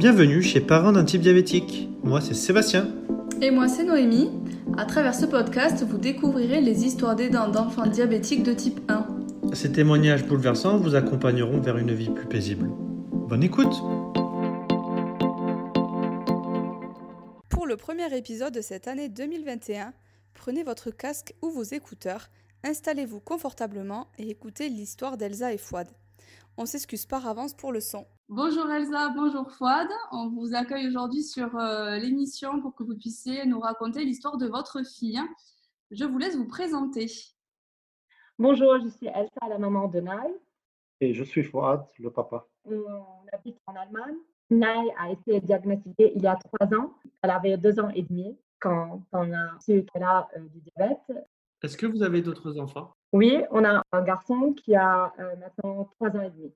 Bienvenue chez Parents d'un type diabétique. Moi, c'est Sébastien. Et moi, c'est Noémie. À travers ce podcast, vous découvrirez les histoires d'aidants d'enfants diabétiques de type 1. Ces témoignages bouleversants vous accompagneront vers une vie plus paisible. Bonne écoute Pour le premier épisode de cette année 2021, prenez votre casque ou vos écouteurs, installez-vous confortablement et écoutez l'histoire d'Elsa et Fouad. On s'excuse par avance pour le son. Bonjour Elsa, bonjour Fouad. On vous accueille aujourd'hui sur euh, l'émission pour que vous puissiez nous raconter l'histoire de votre fille. Je vous laisse vous présenter. Bonjour, je suis Elsa, la maman de Naï. Et je suis Fouad, le papa. On habite en Allemagne. Naï a été diagnostiquée il y a trois ans. Elle avait deux ans et demi quand on a su qu'elle a euh, du diabète. Est-ce que vous avez d'autres enfants? Oui, on a un garçon qui a euh, maintenant trois ans et demi.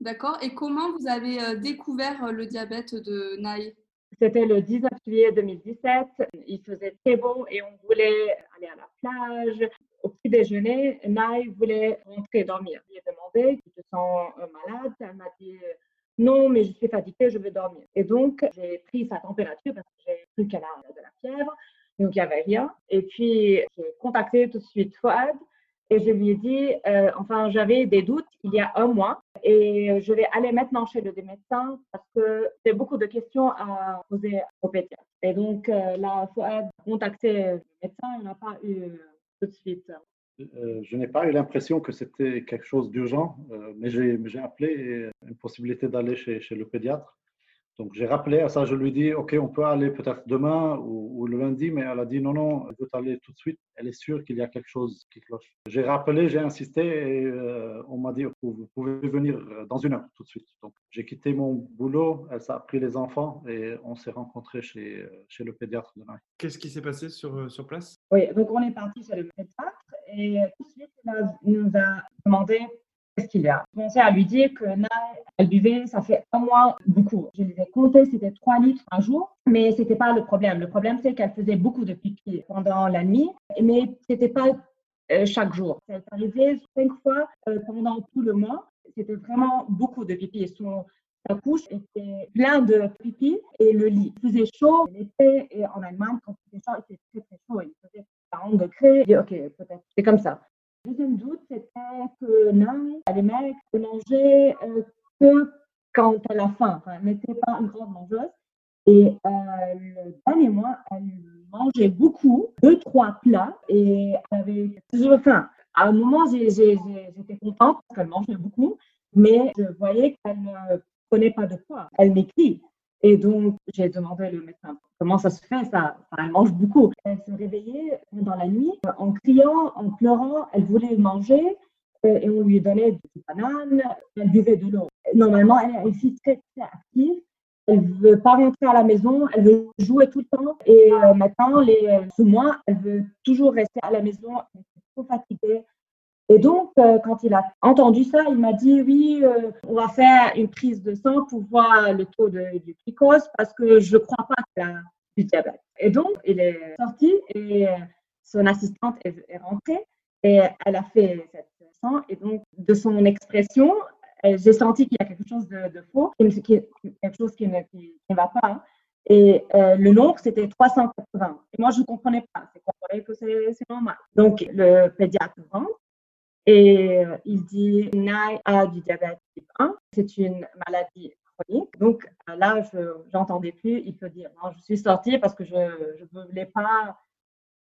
D'accord. Et comment vous avez euh, découvert euh, le diabète de Naï? C'était le 19 juillet 2017. Il faisait très beau et on voulait aller à la plage. Au petit déjeuner, Naï voulait rentrer dormir. Je lui ai demandé si tu te sens malade? Elle m'a dit non, mais je suis fatiguée, je veux dormir. Et donc, j'ai pris sa température parce que j'ai cru qu'elle a de la fièvre. Donc, il n'y avait rien. Et puis, j'ai contacté tout de suite Fouad et je lui ai dit, euh, enfin, j'avais des doutes il y a un mois et je vais aller maintenant chez le médecin parce que j'ai beaucoup de questions à poser au pédiatre. Et donc, euh, là, Fouad a contacté le médecin, il n'a pas eu euh, tout de suite. je n'ai pas eu l'impression que c'était quelque chose d'urgent, mais j'ai appelé une possibilité d'aller chez le pédiatre. Donc j'ai rappelé à ça, je lui dis, OK, on peut aller peut-être demain ou, le lundi, mais elle a dit, non, non, elle veut aller tout de suite, elle est sûre qu'il y a quelque chose qui cloche. J'ai rappelé, j'ai insisté et euh, on m'a dit, vous pouvez venir dans une heure tout de suite. Donc j'ai quitté mon boulot, elle a pris les enfants et on s'est rencontrés chez, chez le pédiatre demain. Qu'est-ce qui s'est passé sur, euh, sur place? Oui, donc on est parti chez le pédiatre et tout de suite, il nous a demandé qu'est-ce qu'il y a? J'ai commencé à lui dire que elle buvait, ça fait un mois, beaucoup. Je lui ai compté, c'était 3 litres par jour, mais c'était pas le problème. Le problème, c'est qu'elle faisait beaucoup de pipi pendant la nuit, mais c'était pas euh, chaque jour. Est arrivé cinq fois euh, pendant tout le mois. C'était vraiment beaucoup de pipi. Son, sa couche était plein de pipi et le lit faisait chaud l'été et en Allemagne, quand il faisait chaud, il était très très chaud. Il faisait 40 degrés. Je dit, ok, peut-être c'est comme ça. Deuxième doute, c'était que non, les mecs ne mangeaient euh, que quand elle a faim. elle n'était pas une grande mangeuse. Et euh, le dernier mois, elle mangeait beaucoup, deux, trois plats, et elle avait toujours faim. À un moment, j'étais contente parce qu'elle mangeait beaucoup, mais je voyais qu'elle ne prenait pas de poids. Elle m'écrit. Et donc, j'ai demandé au médecin comment ça se fait, ça. elle mange beaucoup. Elle se réveillait dans la nuit en criant, en pleurant. Elle voulait manger euh, et on lui donnait des bananes. Elle buvait de l'eau. Normalement, elle est aussi très, très active. Elle ne veut pas rentrer à la maison, elle veut jouer tout le temps. Et euh, maintenant, les, ce mois, elle veut toujours rester à la maison. Elle est trop fatiguée. Et donc, euh, quand il a entendu ça, il m'a dit oui, euh, on va faire une prise de sang pour voir le taux de, du glucose parce que je ne crois pas qu'il a du diabète. Et donc, il est sorti et son assistante est, rentrée et elle a fait cette sang. Et donc, de son expression, euh, j'ai senti qu'il y a quelque chose de, faux, quelque chose qui ne, va pas. Hein. Et le nombre, c'était 380. Et moi, je ne comprenais pas. C'est comprenais que c'est normal. Donc, le pédiatre rentre et euh, il dit, Nai a du diabète type 1, c'est une maladie chronique. Donc là, je n'entendais plus, il peut dire, non, je suis sortie parce que je ne voulais pas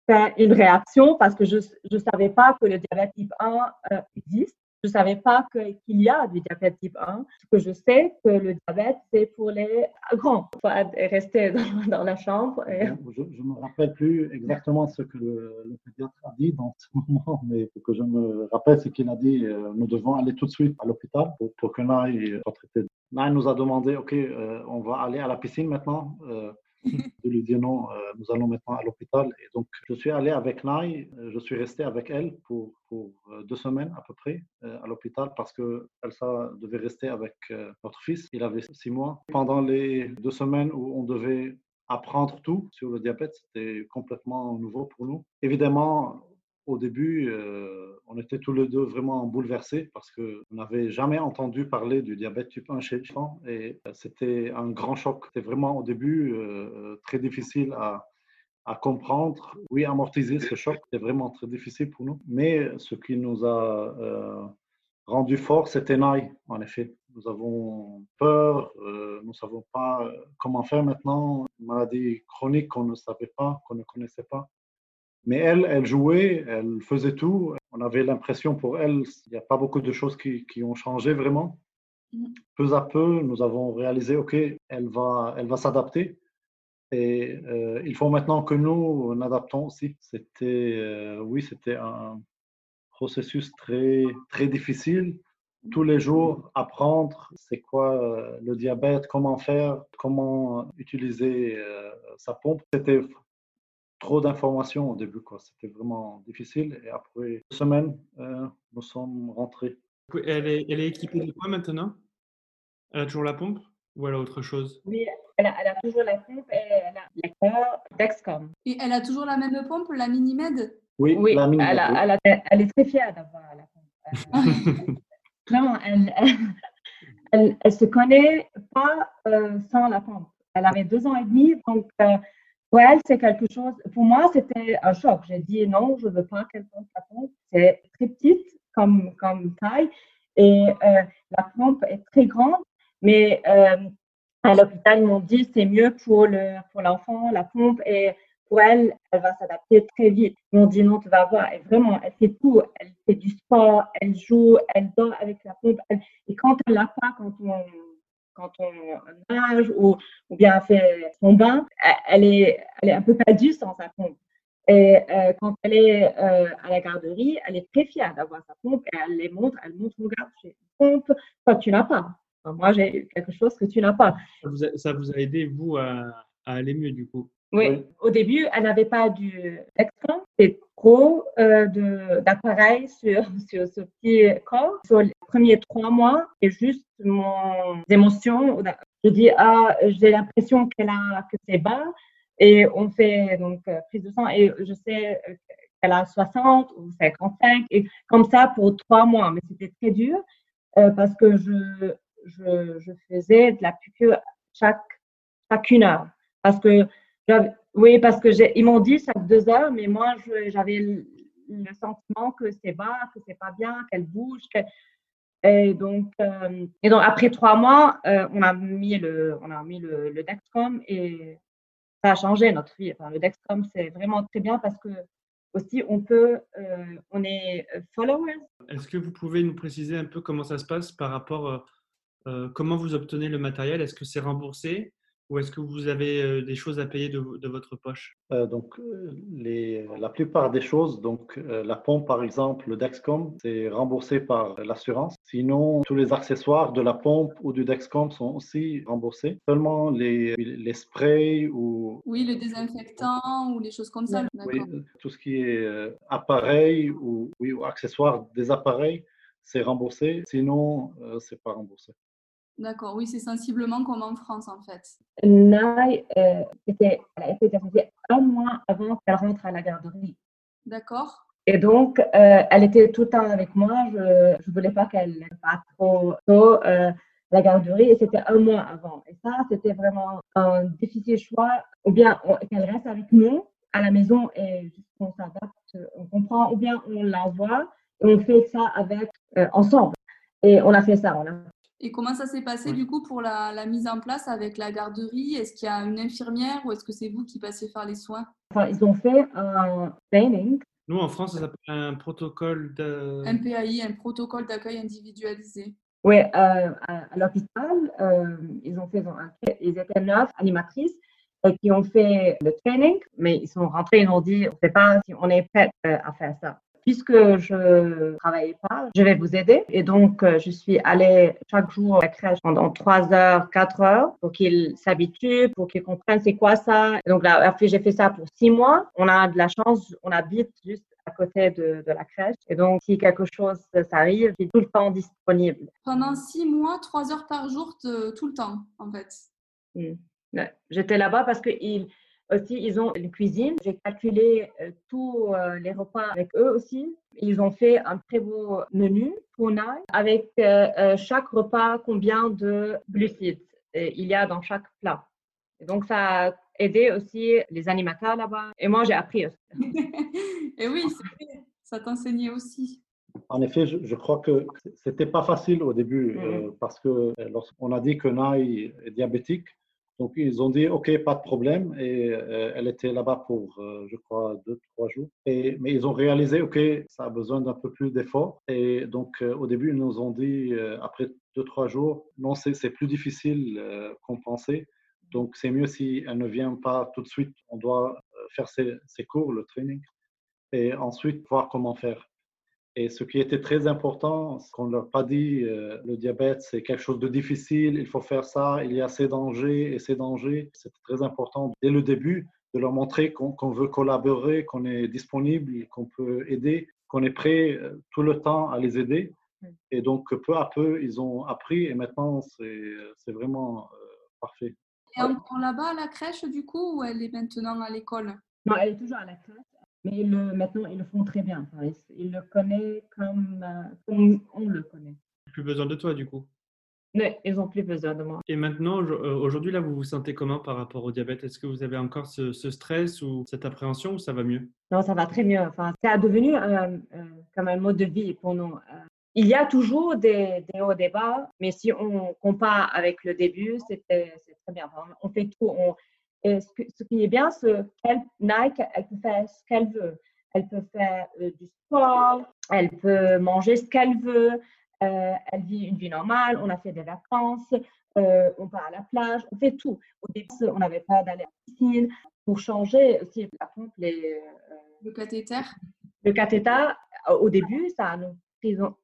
faire une réaction parce que je ne savais pas que le diabète type 1 euh, existe. Je ne savais pas qu'il y a du diabète type 1. Ce que je sais, que le diabète, c'est pour les grands. Il faut rester dans, la chambre. Je ne me rappelle plus exactement ce que le, pédiatre a dit dans ce moment, mais ce que je me rappelle, c'est qu'il a dit euh, nous devons aller tout de suite à l'hôpital pour, que Naï soit traité. Naï nous a demandé OK, euh, on va aller à la piscine maintenant. Euh, de lui dire non, euh, nous allons maintenant à l'hôpital. Et donc, je suis allé avec Naï, euh, je suis resté avec elle pour, pour euh, deux semaines à peu près à l'hôpital parce que Elsa devait rester avec notre fils. Il avait six mois. Pendant les deux semaines où on devait apprendre tout sur le diabète, c'était complètement nouveau pour nous. Évidemment, au début, on était tous les deux vraiment bouleversés parce qu'on n'avait jamais entendu parler du diabète type 1 chez les enfants et c'était un grand choc. C'était vraiment au début très difficile à, comprendre, oui, amortiser ce choc. C'était vraiment très difficile pour nous. Mais ce qui nous a rendu fort, c'était Naï, en effet. Nous avons peur, euh, nous ne savons pas euh, comment faire maintenant, une maladie chronique qu'on ne savait pas, qu'on ne connaissait pas. Mais elle, elle jouait, elle faisait tout. On avait l'impression pour elle, il n'y a pas beaucoup de choses qui, qui, ont changé vraiment. Mm. Peu à peu, nous avons réalisé, OK, elle va, elle va s'adapter. Et euh, il faut maintenant que nous, nous adaptons aussi. C'était, oui, c'était un, processus très, très difficile. Tous les jours, apprendre c'est quoi euh, le diabète, comment faire, comment utiliser euh, sa pompe. C'était trop d'informations au début. C'était vraiment difficile. Et après deux semaines, euh, nous sommes rentrés. Elle est, elle est équipée de quoi maintenant? Elle a toujours la pompe ou elle a autre chose? Oui, elle a, elle a, toujours la pompe et elle a la Dexcom. Et elle a toujours la même pompe, la Minimed? Oui, elle, elle, est très fière d'avoir la pompe. elle, elle, elle, se connaît pas euh, sans la pompe. Elle avait deux ans et demi, donc euh, elle, c'est quelque chose. Pour moi, c'était un choc. J'ai dit non, je ne veux pas qu'elle pompe la pompe. C'est très petite comme, taille et euh, la pompe est très grande, mais à l'hôpital, ils m'ont dit c'est mieux pour l'enfant, pour la pompe et pour elle, elle va s'adapter très vite. Ils m'ont dit non, tu vas voir, elle, vraiment, elle fait tout. Elle fait du sport, elle joue, elle dort avec la pompe. et quand elle l'a pas, quand on, quand on nage ou, ou bien fait son bain, elle est, elle est un peu perdue sans sa pompe. Et euh, quand elle est euh, à la garderie, elle est très fière d'avoir sa pompe et elle les montre, elle montre, regarde, j'ai une pompe, toi tu n'as pas. moi j'ai quelque chose que tu n'as pas. Ça vous, a, ça vous a aidé, vous, à, à aller mieux du coup? Oui. Au début, elle n'avait pas du. C'est trop euh, d'appareils sur, sur ce petit corps. Sur les premiers trois mois, c'est juste mon émotion. Je dis, ah, j'ai l'impression qu'elle a, que c'est bas. Et on fait donc euh, prise de sang et je sais qu'elle a 60 ou 55 et comme ça pour trois mois. Mais c'était très dur euh, parce que je, je, je, faisais de la piqûre chaque, chaque une heure. Parce que oui, parce que ils m'ont dit chaque deux heures, mais moi, j'avais le, sentiment que c'est bas, que c'est pas bien, qu'elle bouge. et, donc, euh, et donc, après trois mois, euh, on a mis le, on a mis le, Dexcom et ça a changé notre vie. Enfin, le Dexcom, c'est vraiment très bien parce que aussi, on peut, euh, on est followers. Est-ce que vous pouvez nous préciser un peu comment ça se passe par rapport, comment vous obtenez le matériel? Est-ce que c'est remboursé? Ou est-ce que vous avez euh, des choses à payer de, votre poche? Euh, Donc, euh, les, la plupart des choses, donc la pompe par exemple, le Dexcom, c'est remboursé par l'assurance. Sinon, tous les accessoires de la pompe ou du Dexcom sont aussi remboursés. Seulement les, les sprays ou... Oui, le désinfectant ou les choses comme ça. Oui, tout ce qui est appareil ou, oui, ou accessoires des appareils, c'est remboursé. Sinon, c'est pas remboursé. D'accord, oui, c'est sensiblement comme en France en fait. Naï, euh, elle a été diagnostiquée un mois avant qu'elle rentre à la garderie. D'accord. Et donc, euh, elle était tout le temps avec moi. Je ne voulais pas qu'elle parte trop tôt euh, la garderie et c'était un mois avant. Et ça, c'était vraiment un difficile choix. Ou bien qu'elle reste avec nous à la maison et qu'on s'adapte, on comprend, ou bien on l'envoie et on fait ça avec ensemble. Et on a fait ça. On a et comment ça s'est passé du coup pour la, mise en place avec la garderie? Est-ce qu'il y a une infirmière ou est-ce que c'est vous qui passez faire les soins? Enfin, Ils ont fait un training. Nous, en France, ça s'appelle un protocole de... Un PAI, un protocole d'accueil individualisé. Oui, euh, à, l'hôpital, euh, ils ont fait, ils étaient neuf animatrices et qui ont fait le training, mais ils sont rentrés, ils ont dit, on ne sait pas si on est prêt euh, à faire ça puisque je ne travaillais pas, je vais vous aider. Et donc, euh, je suis allée chaque jour à la crèche pendant 3 heures, 4 heures pour qu'ils s'habituent, pour qu'ils comprennent c'est quoi ça. Et donc, là, j'ai fait ça pour 6 mois. On a de la chance, on habite juste à côté de, de, la crèche. Et donc, si quelque chose s'arrive, je suis tout le temps disponible. Pendant 6 mois, 3 heures par jour, tout le temps, en fait. Hmm. J'étais là-bas parce qu'ils Aussi, ils ont une cuisine. J'ai calculé euh, tous euh, les repas avec eux aussi. Ils ont fait un très beau menu pour Nai avec euh, chaque repas combien de glucides il y a dans chaque plat. Et donc, ça a aidé aussi les animateurs là-bas. Et moi, j'ai appris aussi. et oui, ça t'enseignait aussi. En effet, je, crois que c'était pas facile au début mm-hmm. parce que lorsqu'on a dit que Nai est diabétique, donc, ils ont dit, OK, pas de problème. Et euh, elle était là-bas pour, euh, je crois, deux, trois jours. Et, mais ils ont réalisé, OK, ça a besoin d'un peu plus d'efforts. Et donc, euh, au début, ils nous ont dit, après deux, trois jours, non, c'est plus difficile qu'on pensait. Donc, c'est mieux si elle ne vient pas tout de suite. On doit faire ses, ses cours, le training, et ensuite voir comment faire. Et ce qui était très important, ce qu'on ne leur a pas dit, euh, le diabète, c'est quelque chose de difficile, il faut faire ça, il y a ces dangers et ces dangers. C'était très important dès le début de leur montrer qu'on veut collaborer, qu'on est disponible, qu'on peut aider, qu'on est prêt euh, tout le temps à les aider. Et donc, peu à peu, ils ont appris et maintenant, c'est vraiment euh, parfait. Et encore là-bas à la crèche, du coup, ou elle est maintenant à l'école? Non, elle est toujours à la crèche. Mais le, maintenant, ils le font très bien. ils, le connaissent comme, euh, on le connaît. Plus besoin de toi, du coup Non, ils n'ont plus besoin de moi. Et maintenant, euh, aujourd'hui, là, vous vous sentez comment par rapport au diabète? Est-ce que vous avez encore ce, stress ou cette appréhension ou ça va mieux? Non, ça va très mieux. Enfin, ça a devenu euh, comme un mode de vie pour nous. Il y a toujours des, des hauts, des bas, mais si on compare avec le début, c'est très bien. on fait tout. On, et ce, qui est bien, c'est qu'elle, Nike, elle peut faire ce qu'elle veut. Elle peut faire euh, du sport, elle peut manger ce qu'elle veut, euh, elle vit une vie normale, on a fait des vacances, euh, on va à la plage, on fait tout. Au début, on n'avait pas d'aller à la piscine. Pour changer aussi, par contre, les, le cathéter Le cathéter, au début, ça nous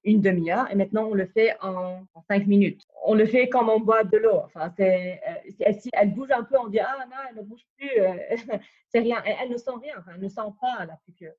une demi-heure et maintenant on le fait en, cinq minutes. On le fait comme on boit de l'eau. Enfin, c'est, euh, si elle bouge un peu, on dit ah non, elle ne bouge plus, euh, c'est rien. Elle, ne sent rien, elle ne sent pas la piqûre.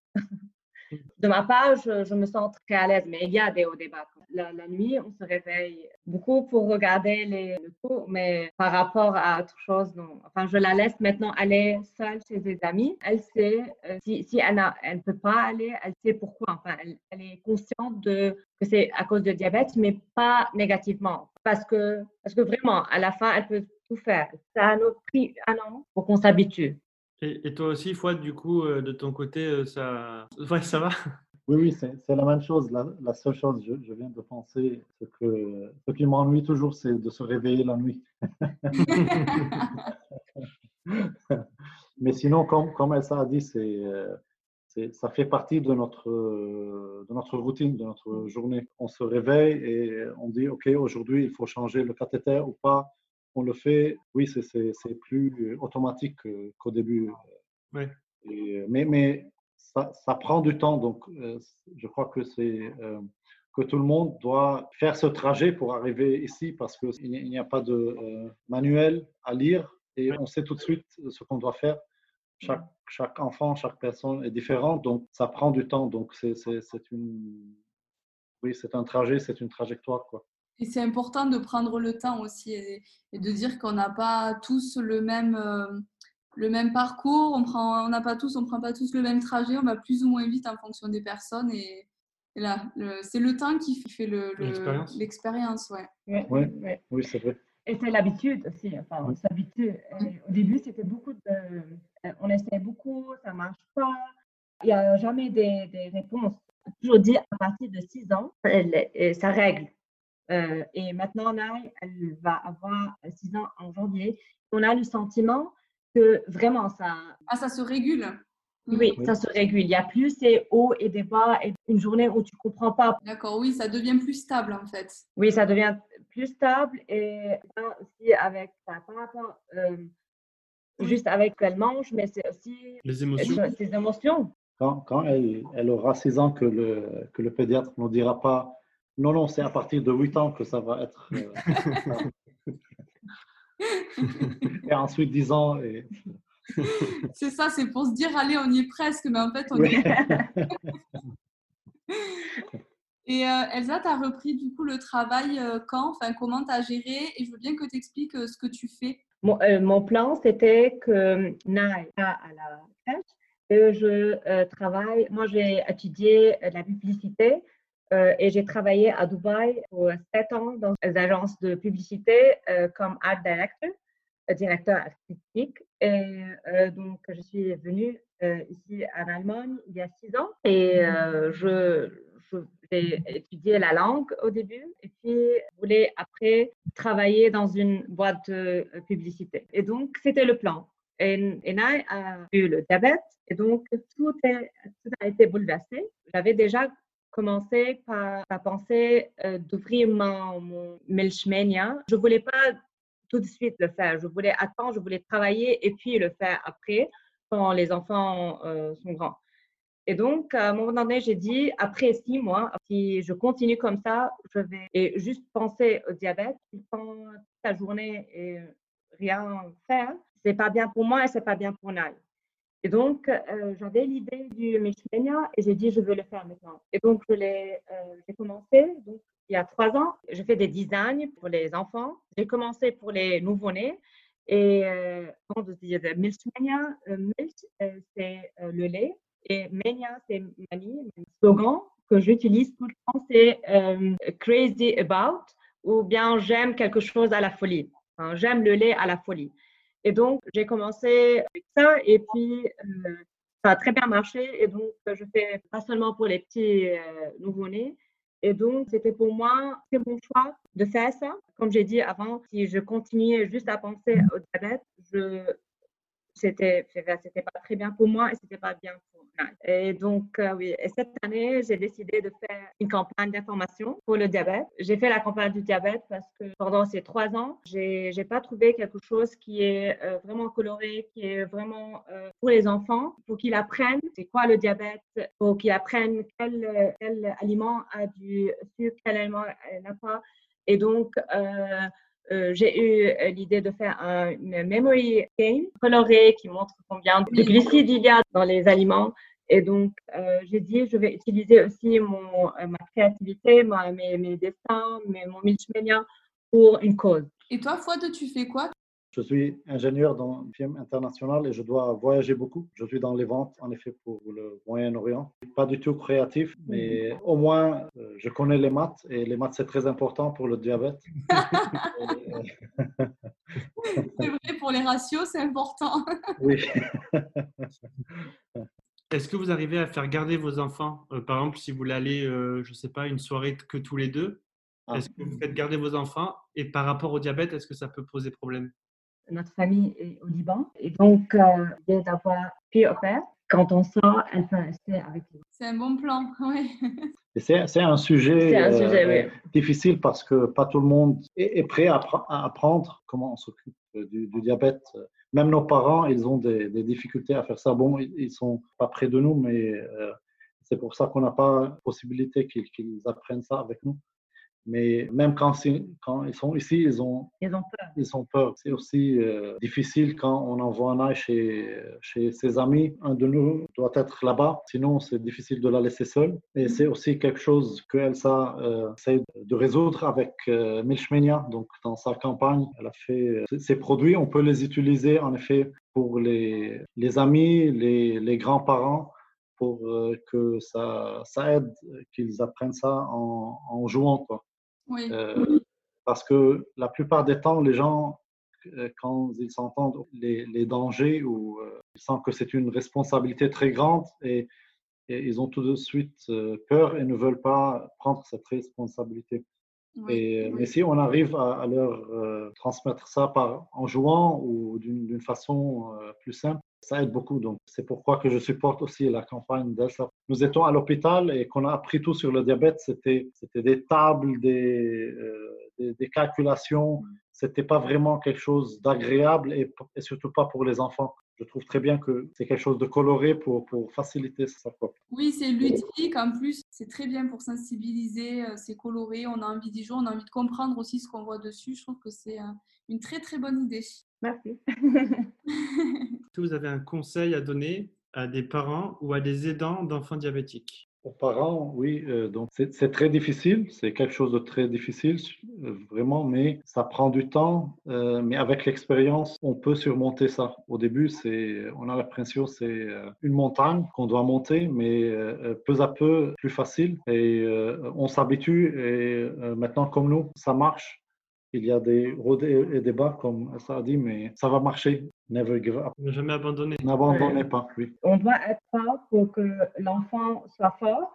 De ma part, je, me sens très à l'aise, mais il y a des hauts débats. La, nuit, on se réveille beaucoup pour regarder les, le mais par rapport à autre chose, non. Enfin, je la laisse maintenant aller seule chez des amis. Elle sait, euh, si, si, elle ne peut pas aller, elle sait pourquoi. Enfin, elle, est consciente de, que c'est à cause du diabète, mais pas négativement. Parce que, parce que vraiment, à la fin, elle peut tout faire. Ça a pris un an pour qu'on s'habitue. Et, toi aussi, Fouad, du coup, euh, de ton côté, euh, ça, ouais, ça va? Oui, oui, c'est la même chose. La, la seule chose, je, je, viens de penser, ce, que, ce qui m'ennuie toujours, c'est de se réveiller la nuit. Mais sinon, comme, comme Elsa a dit, c'est ça fait partie de notre, de notre routine, de notre journée. On se réveille et on dit, OK, aujourd'hui, il faut changer le cathéter ou pas on le fait, oui, c'est plus automatique qu'au début. mais, mais ça, prend du temps, donc euh, je crois que c'est euh, que tout le monde doit faire ce trajet pour arriver ici parce qu'il n'y a pas de euh, manuel à lire et on sait tout de suite ce qu'on doit faire. Chaque, chaque enfant, chaque personne est différente, donc ça prend du temps. Donc c'est une, oui, c'est un trajet, c'est une trajectoire quoi. Et c'est important de prendre le temps aussi et, de dire qu'on n'a pas tous le même, le même parcours, on prend, on n'a pas tous, on prend pas tous le même trajet, on va plus ou moins vite en fonction des personnes et, là, c'est le temps qui fait l'expérience, ouais. Ouais, Oui, c'est vrai. Et c'est l'habitude aussi. Enfin, on s'habitue. Au début, c'était beaucoup de. Euh, on essaie beaucoup, ça marche pas. Il n'y a jamais des, des réponses. Toujours dit à partir de 6 ans, ça règle. Euh, et maintenant, là, elle va avoir 6 ans en janvier. On a le sentiment que vraiment ça. Ah, ça se régule. Oui, ça se régule. Il y a plus ces hauts et des bas et une journée où tu ne comprends pas. D'accord, oui, ça devient plus stable en fait. Oui, ça devient plus stable et aussi avec, par rapport, euh, juste avec ce qu'elle mange, mais c'est aussi les émotions. ses émotions. Quand, quand elle, elle, aura 6 ans que le, que le pédiatre ne dira pas non, non, c'est à partir de 8 ans que ça va être. Euh, et ensuite 10 ans. Et... c'est ça, c'est pour se dire, allez, on y est presque, mais en fait, on y est. Et euh, Elsa, tu as repris du coup le travail euh, quand? Enfin, comment tu as géré? Et je veux bien que tu expliques ce que tu fais. Mon, plan, c'était que Naï à la crèche et je travaille. Moi, j'ai étudié la publicité et j'ai travaillé à Dubaï pour sept ans dans des agences de publicité comme art director, directeur artistique. Et donc, je suis venue ici en Allemagne il y a six ans et je, j'ai étudié la langue au début et puis je voulais après travailler dans une boîte de publicité. Et donc, c'était le plan. Et, et a eu le diabète et donc tout, a été bouleversé. J'avais déjà commencé par, penser euh, d'ouvrir mon, mon Milchmania. Je ne voulais pas tout de suite le faire. Je voulais attendre, je voulais travailler et puis le faire après quand les enfants euh, sont grands. Et donc, à un moment donné, j'ai dit, après six mois, si je continue comme ça, je vais et juste penser au diabète, toute la journée et rien faire, c'est pas bien pour moi et c'est pas bien pour Nal. Et donc, euh, j'avais l'idée du Michelina et j'ai dit, je veux le faire maintenant. Et donc, je l'ai, euh, j'ai commencé il y a trois ans. Je fais des designs pour les enfants. J'ai commencé pour les nouveau-nés. Et euh, on dit milk, c'est le lait. Et Mania, c'est Mani. Le slogan que j'utilise tout le temps, c'est Crazy About ou bien J'aime quelque chose à la folie. J'aime le lait à la folie. Et donc, j'ai commencé avec ça et puis euh, ça a très bien marché. Et donc, je fais pas seulement pour les petits euh, nouveau-nés. Et donc, c'était pour moi, c'est mon choix de faire ça. Comme j'ai dit avant, si je continuais juste à penser au diabète, je c'était pas très bien pour moi et c'était pas bien pour moi. Et donc euh, oui, et cette année, j'ai décidé de faire une campagne d'information pour le diabète. J'ai fait la campagne du diabète parce que pendant ces trois ans, j'ai j'ai pas trouvé quelque chose qui est euh, vraiment coloré, qui est vraiment euh, pour les enfants, pour qu'ils apprennent c'est quoi le diabète, pour qu'ils apprennent quel quel aliment a du sucre, quel aliment n'a pas. Et donc j'ai eu euh, l'idée de faire un memory game coloré qui montre combien de glucides il y a dans les aliments. Et donc, euh, j'ai dit, je vais utiliser aussi mon, ma créativité, mes, mes, dessins, mes, mon multimédia pour une cause. Et toi, Fouad, tu fais quoi je suis ingénieur dans le film international et je dois voyager beaucoup. Je suis dans les ventes, en effet, pour le Moyen-Orient. Pas du tout créatif, mais au moins, euh, je connais les maths et les maths, c'est très important pour le diabète. c'est vrai, pour les ratios, c'est important. oui. Est-ce que vous arrivez à faire garder vos enfants? Euh, Par exemple, si vous voulez aller, euh, je ne sais pas, une soirée que tous les deux, ah. est-ce que vous faites garder vos enfants? Et par rapport au diabète, est-ce que ça peut poser problème? Notre famille est au Liban. Et donc, euh, d'avoir pu faire, quand on sort, elle peut rester avec nous. C'est un bon plan, oui. C'est un sujet, un sujet euh, difficile parce que pas tout le monde est, prêt à, apprendre comment on s'occupe du, diabète. Même nos parents, ils ont des, difficultés à faire ça. Bon, ils sont pas près de nous, mais euh, c'est pour ça qu'on n'a pas possibilité qu'ils apprennent ça avec nous. Mais même quand, quand, ils sont ici, ils ont, ils ont peur. Ils ont peur. C'est aussi euh, difficile quand on envoie un âge chez, chez ses amis. Un de nous doit être là-bas, sinon c'est difficile de la laisser seule. Et mm-hmm. c'est aussi quelque chose que Elsa euh, essaie de résoudre avec euh, Milchmania. Donc dans sa campagne, elle a fait euh, ces produits. On peut les utiliser en effet pour les, les amis, les, les grands-parents pour que ça, ça aide qu'ils apprennent ça en, en jouant. Quoi. Euh, parce que la plupart des temps, les gens, euh, quand ils s'entendent les, les, dangers ou euh, ils sentent que c'est une responsabilité très grande et, ils ont tout de suite peur et ne veulent pas prendre cette responsabilité. et, Mais si on arrive à, leur transmettre ça par, en jouant ou d'une façon plus simple, ça aide beaucoup. Donc, c'est pourquoi que je supporte aussi la campagne d'Elsa. Nous étions à l'hôpital et qu'on a appris tout sur le diabète. C'était, c'était des tables, des, euh, des, calculations. C'était pas vraiment quelque chose d'agréable et, surtout pas pour les enfants. Je trouve très bien que c'est quelque chose de coloré pour, pour faciliter ça. Oui, c'est ludique. En plus, c'est très bien pour sensibiliser. Euh, c'est coloré. On a envie d'y jouer. On a envie de comprendre aussi ce qu'on voit dessus. Je trouve que c'est euh, une très, très bonne idée. Merci. Est-ce que vous avez un conseil à donner à des parents ou à des aidants d'enfants diabétiques? Parents, oui. Euh, donc c'est très difficile, c'est quelque chose de très difficile, euh, vraiment, mais ça prend du temps. Euh, mais avec l'expérience, on peut surmonter ça. Au début, c'est, on a l'impression c'est une montagne qu'on doit monter, mais peu à peu plus facile. Et on s'habitue. Et maintenant, comme nous, ça marche. Il y a des hauts et des bas, comme ça a dit, mais ça va marcher. Never give up. Ne jamais abandonner. N'abandonnez pas, oui. On doit être fort pour que l'enfant soit fort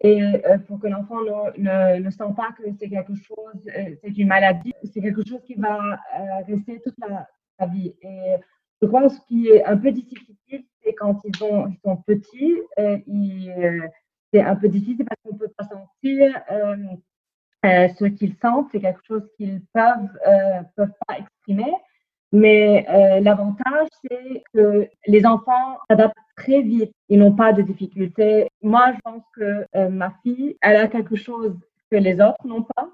et euh, pour que l'enfant ne, ne, sent pas que c'est quelque chose, euh, c'est une maladie, c'est quelque chose qui va euh, rester toute la, vie. Et je crois que ce qui est un peu difficile, c'est quand ils, ont, ils sont petits, c'est un peu difficile parce qu'on ne peut pas sentir euh, ce qu'ils sentent, c'est quelque chose qu'ils peuvent, euh, peuvent pas exprimer. Mais euh, l'avantage, c'est que les enfants s'adaptent très vite. Ils n'ont pas de difficultés. Moi, je pense que euh, ma fille, elle a quelque chose que les autres n'ont pas.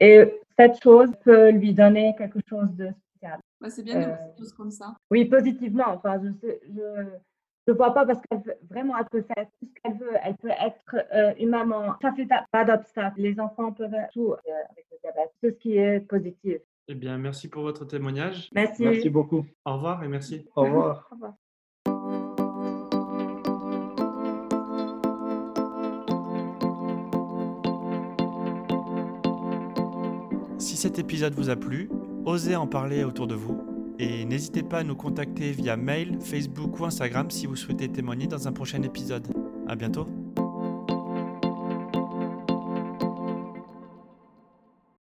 Et cette chose peut lui donner quelque chose de spécial. c'est bien de choses comme ça. Oui, positivement. Enfin, je, je, je vois pas parce qu'elle vraiment, elle peut faire tout ce qu'elle veut. Elle peut être euh, une maman. Ça fait pas d'obstacle. Les enfants peuvent tout euh, avec le diabète. Tout ce qui est positif. Eh bien, merci pour votre témoignage. Merci. Merci beaucoup. Au revoir et merci. Au revoir. Au revoir. Si cet épisode vous a plu, osez en parler autour de vous et n'hésitez pas à nous contacter via mail, Facebook ou Instagram si vous souhaitez témoigner dans un prochain épisode. À bientôt